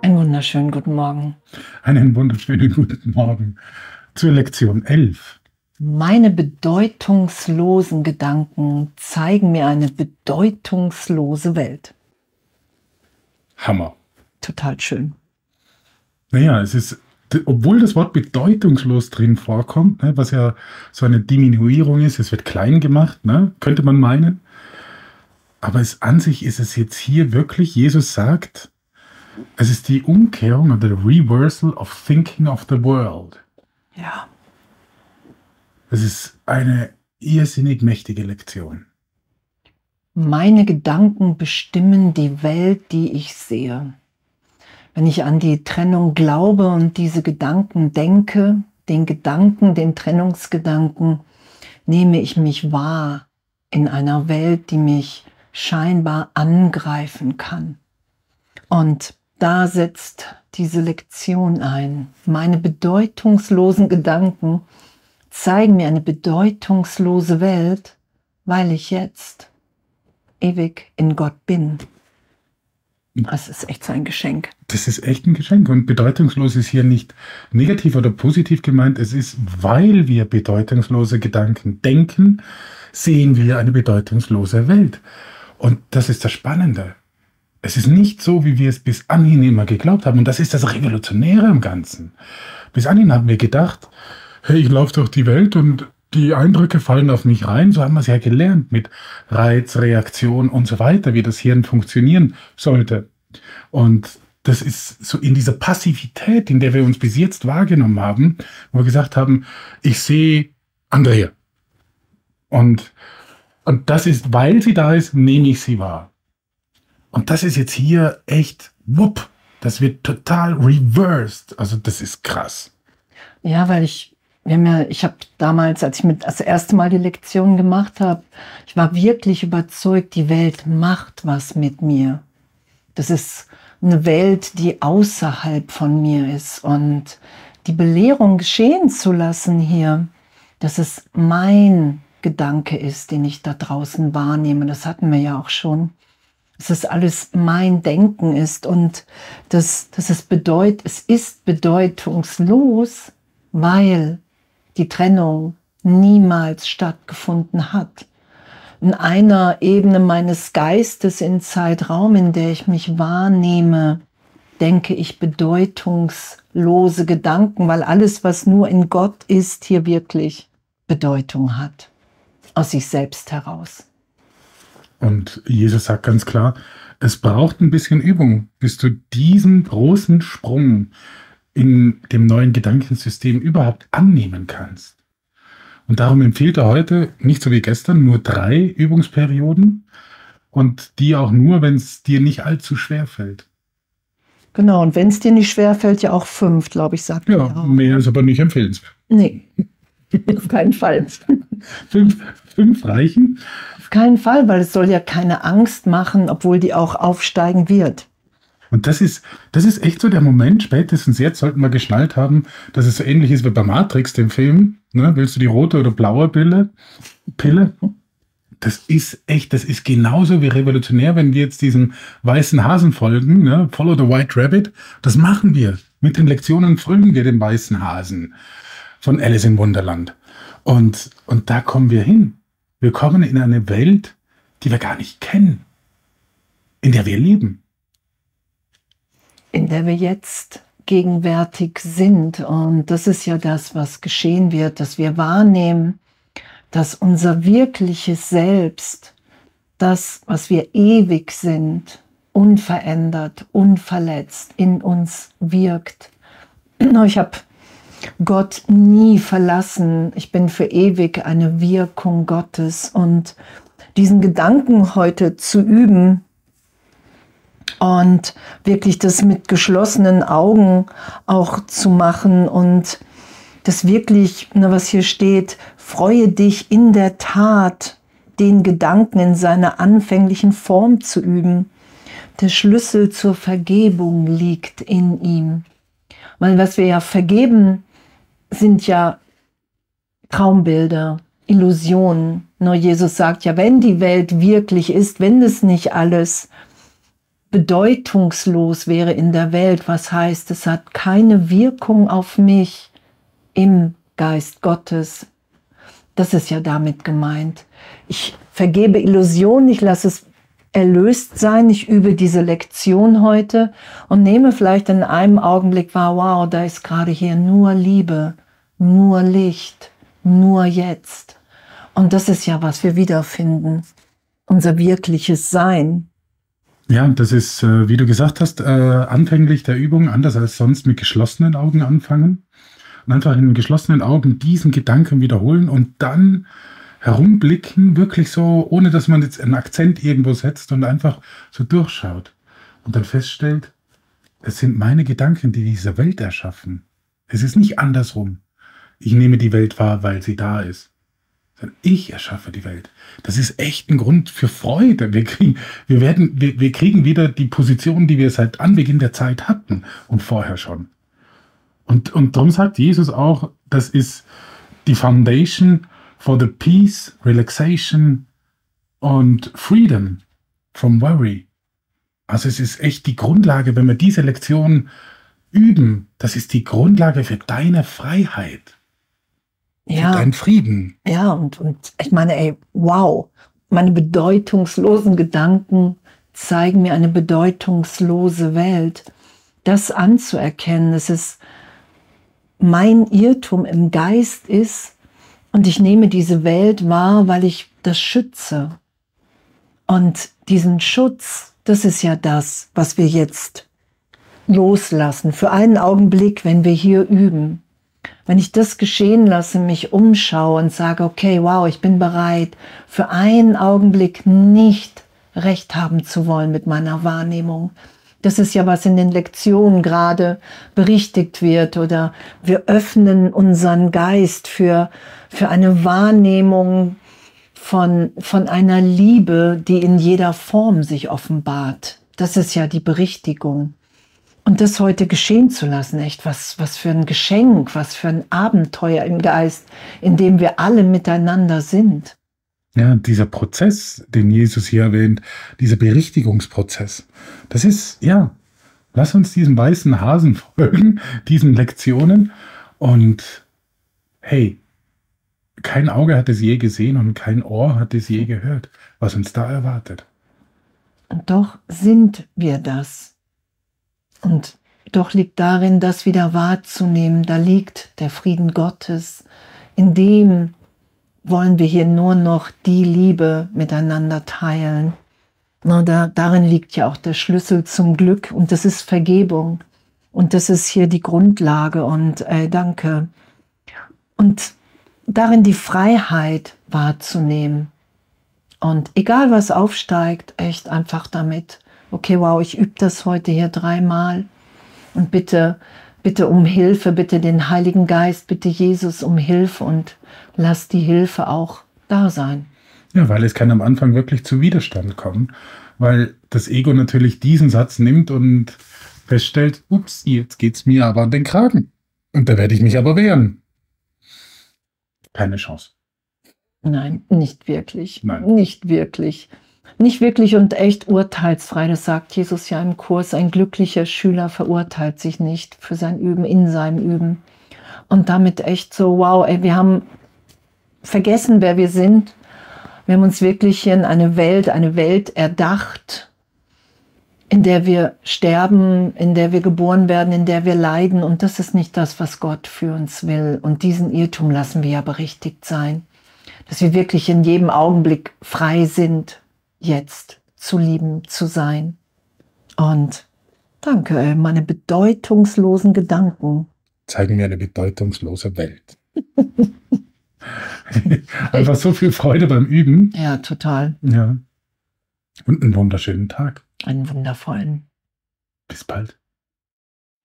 Einen wunderschönen guten Morgen. Einen wunderschönen guten Morgen zur Lektion 11. Meine bedeutungslosen Gedanken zeigen mir eine bedeutungslose Welt. Hammer. Total schön. Naja, es ist, obwohl das Wort bedeutungslos drin vorkommt, ne, was ja so eine Diminuierung ist, es wird klein gemacht, ne, könnte man meinen. Aber es, an sich ist es jetzt hier wirklich, Jesus sagt, es ist die Umkehrung oder Reversal of Thinking of the World. Ja. Es ist eine irrsinnig mächtige Lektion. Meine Gedanken bestimmen die Welt, die ich sehe. Wenn ich an die Trennung glaube und diese Gedanken denke, den Gedanken, den Trennungsgedanken, nehme ich mich wahr in einer Welt, die mich scheinbar angreifen kann. Und da setzt diese Lektion ein. Meine bedeutungslosen Gedanken zeigen mir eine bedeutungslose Welt, weil ich jetzt ewig in Gott bin. Das ist echt so ein Geschenk. Das ist echt ein Geschenk. Und bedeutungslos ist hier nicht negativ oder positiv gemeint. Es ist, weil wir bedeutungslose Gedanken denken, sehen wir eine bedeutungslose Welt. Und das ist das Spannende. Es ist nicht so, wie wir es bis anhin immer geglaubt haben. Und das ist das Revolutionäre im Ganzen. Bis anhin haben wir gedacht, hey, ich laufe durch die Welt und die Eindrücke fallen auf mich rein. So haben wir es ja gelernt mit Reiz, Reaktion und so weiter, wie das Hirn funktionieren sollte. Und das ist so in dieser Passivität, in der wir uns bis jetzt wahrgenommen haben, wo wir gesagt haben, ich sehe Andrea. Und, und das ist, weil sie da ist, nehme ich sie wahr. Und das ist jetzt hier echt, wupp, das wird total reversed. Also das ist krass. Ja, weil ich, wir haben ja, ich habe damals, als ich mit das erste Mal die Lektion gemacht habe, ich war wirklich überzeugt, die Welt macht was mit mir. Das ist eine Welt, die außerhalb von mir ist. Und die Belehrung geschehen zu lassen hier, dass es mein Gedanke ist, den ich da draußen wahrnehme, das hatten wir ja auch schon dass das alles mein Denken ist und dass, dass es bedeutet, es ist bedeutungslos, weil die Trennung niemals stattgefunden hat. In einer Ebene meines Geistes, in Zeitraum, in der ich mich wahrnehme, denke ich bedeutungslose Gedanken, weil alles, was nur in Gott ist, hier wirklich Bedeutung hat. Aus sich selbst heraus. Und Jesus sagt ganz klar, es braucht ein bisschen Übung, bis du diesen großen Sprung in dem neuen Gedankensystem überhaupt annehmen kannst. Und darum empfiehlt er heute, nicht so wie gestern, nur drei Übungsperioden und die auch nur, wenn es dir nicht allzu schwer fällt. Genau, und wenn es dir nicht schwer fällt, ja auch fünf, glaube ich, sagt Ja, er mehr ist aber nicht empfehlenswert. Nee, auf keinen Fall. fünf, fünf reichen keinen Fall, weil es soll ja keine Angst machen, obwohl die auch aufsteigen wird. Und das ist, das ist echt so der Moment, spätestens jetzt sollten wir geschnallt haben, dass es so ähnlich ist wie bei Matrix, dem Film. Ne? Willst du die rote oder blaue Pille? Pille? Das ist echt, das ist genauso wie revolutionär, wenn wir jetzt diesem weißen Hasen folgen, ne? Follow the White Rabbit. Das machen wir. Mit den Lektionen folgen wir dem weißen Hasen von Alice in Wunderland. Und, und da kommen wir hin. Wir kommen in eine Welt, die wir gar nicht kennen, in der wir leben. In der wir jetzt gegenwärtig sind. Und das ist ja das, was geschehen wird, dass wir wahrnehmen, dass unser wirkliches Selbst, das, was wir ewig sind, unverändert, unverletzt in uns wirkt. Ich habe Gott nie verlassen. Ich bin für ewig eine Wirkung Gottes. Und diesen Gedanken heute zu üben und wirklich das mit geschlossenen Augen auch zu machen und das wirklich, was hier steht, freue dich in der Tat, den Gedanken in seiner anfänglichen Form zu üben. Der Schlüssel zur Vergebung liegt in ihm. Weil was wir ja vergeben, sind ja Traumbilder, Illusionen. Nur Jesus sagt ja, wenn die Welt wirklich ist, wenn es nicht alles bedeutungslos wäre in der Welt, was heißt, es hat keine Wirkung auf mich im Geist Gottes. Das ist ja damit gemeint. Ich vergebe Illusionen, ich lasse es erlöst sein, ich übe diese Lektion heute und nehme vielleicht in einem Augenblick wahr, wow, da ist gerade hier nur Liebe, nur Licht, nur jetzt. Und das ist ja, was wir wiederfinden, unser wirkliches Sein. Ja, das ist, äh, wie du gesagt hast, äh, anfänglich der Übung anders als sonst mit geschlossenen Augen anfangen und einfach in geschlossenen Augen diesen Gedanken wiederholen und dann herumblicken, wirklich so, ohne dass man jetzt einen Akzent irgendwo setzt und einfach so durchschaut und dann feststellt, es sind meine Gedanken, die diese Welt erschaffen. Es ist nicht andersrum. Ich nehme die Welt wahr, weil sie da ist. Sondern ich erschaffe die Welt. Das ist echt ein Grund für Freude. Wir kriegen, wir werden, wir, wir kriegen wieder die Position, die wir seit Anbeginn der Zeit hatten und vorher schon. Und, und darum sagt Jesus auch, das ist die Foundation for the peace, relaxation und freedom from worry. Also es ist echt die Grundlage, wenn wir diese Lektion üben, das ist die Grundlage für deine Freiheit. Ja. Für deinen Frieden. Ja, und, und ich meine, ey, wow, meine bedeutungslosen Gedanken zeigen mir eine bedeutungslose Welt. Das anzuerkennen, dass es mein Irrtum im Geist ist, und ich nehme diese Welt wahr, weil ich das schütze. Und diesen Schutz, das ist ja das, was wir jetzt loslassen. Für einen Augenblick, wenn wir hier üben. Wenn ich das geschehen lasse, mich umschaue und sage, okay, wow, ich bin bereit, für einen Augenblick nicht recht haben zu wollen mit meiner Wahrnehmung, das ist ja, was in den Lektionen gerade berichtigt wird. Oder wir öffnen unseren Geist für, für eine Wahrnehmung von, von einer Liebe, die in jeder Form sich offenbart. Das ist ja die Berichtigung. Und das heute geschehen zu lassen, echt, was, was für ein Geschenk, was für ein Abenteuer im Geist, in dem wir alle miteinander sind. Ja, dieser Prozess, den Jesus hier erwähnt, dieser Berichtigungsprozess, das ist, ja, lass uns diesem weißen Hasen folgen, diesen Lektionen und hey, kein Auge hat es je gesehen und kein Ohr hat es je gehört, was uns da erwartet. Und doch sind wir das. Und doch liegt darin, das wieder wahrzunehmen. Da liegt der Frieden Gottes, in dem wollen wir hier nur noch die Liebe miteinander teilen. Na, da, darin liegt ja auch der Schlüssel zum Glück und das ist Vergebung. Und das ist hier die Grundlage und äh, danke. Und darin die Freiheit wahrzunehmen. Und egal was aufsteigt, echt einfach damit, okay, wow, ich übe das heute hier dreimal und bitte bitte um Hilfe, bitte den Heiligen Geist, bitte Jesus um Hilfe und lass die Hilfe auch da sein. Ja, weil es kann am Anfang wirklich zu Widerstand kommen, weil das Ego natürlich diesen Satz nimmt und feststellt, ups, jetzt geht's mir aber an den Kragen. Und da werde ich mich aber wehren. Keine Chance. Nein, nicht wirklich. Nein. Nicht wirklich nicht wirklich und echt urteilsfrei. Das sagt Jesus ja im Kurs. Ein glücklicher Schüler verurteilt sich nicht für sein Üben, in seinem Üben. Und damit echt so, wow, ey, wir haben vergessen, wer wir sind. Wir haben uns wirklich in eine Welt, eine Welt erdacht, in der wir sterben, in der wir geboren werden, in der wir leiden. Und das ist nicht das, was Gott für uns will. Und diesen Irrtum lassen wir ja berichtigt sein. Dass wir wirklich in jedem Augenblick frei sind jetzt zu lieben, zu sein. Und danke, meine bedeutungslosen Gedanken. Zeigen mir eine bedeutungslose Welt. Einfach so viel Freude beim Üben. Ja, total. Ja. Und einen wunderschönen Tag. Einen wundervollen. Bis bald.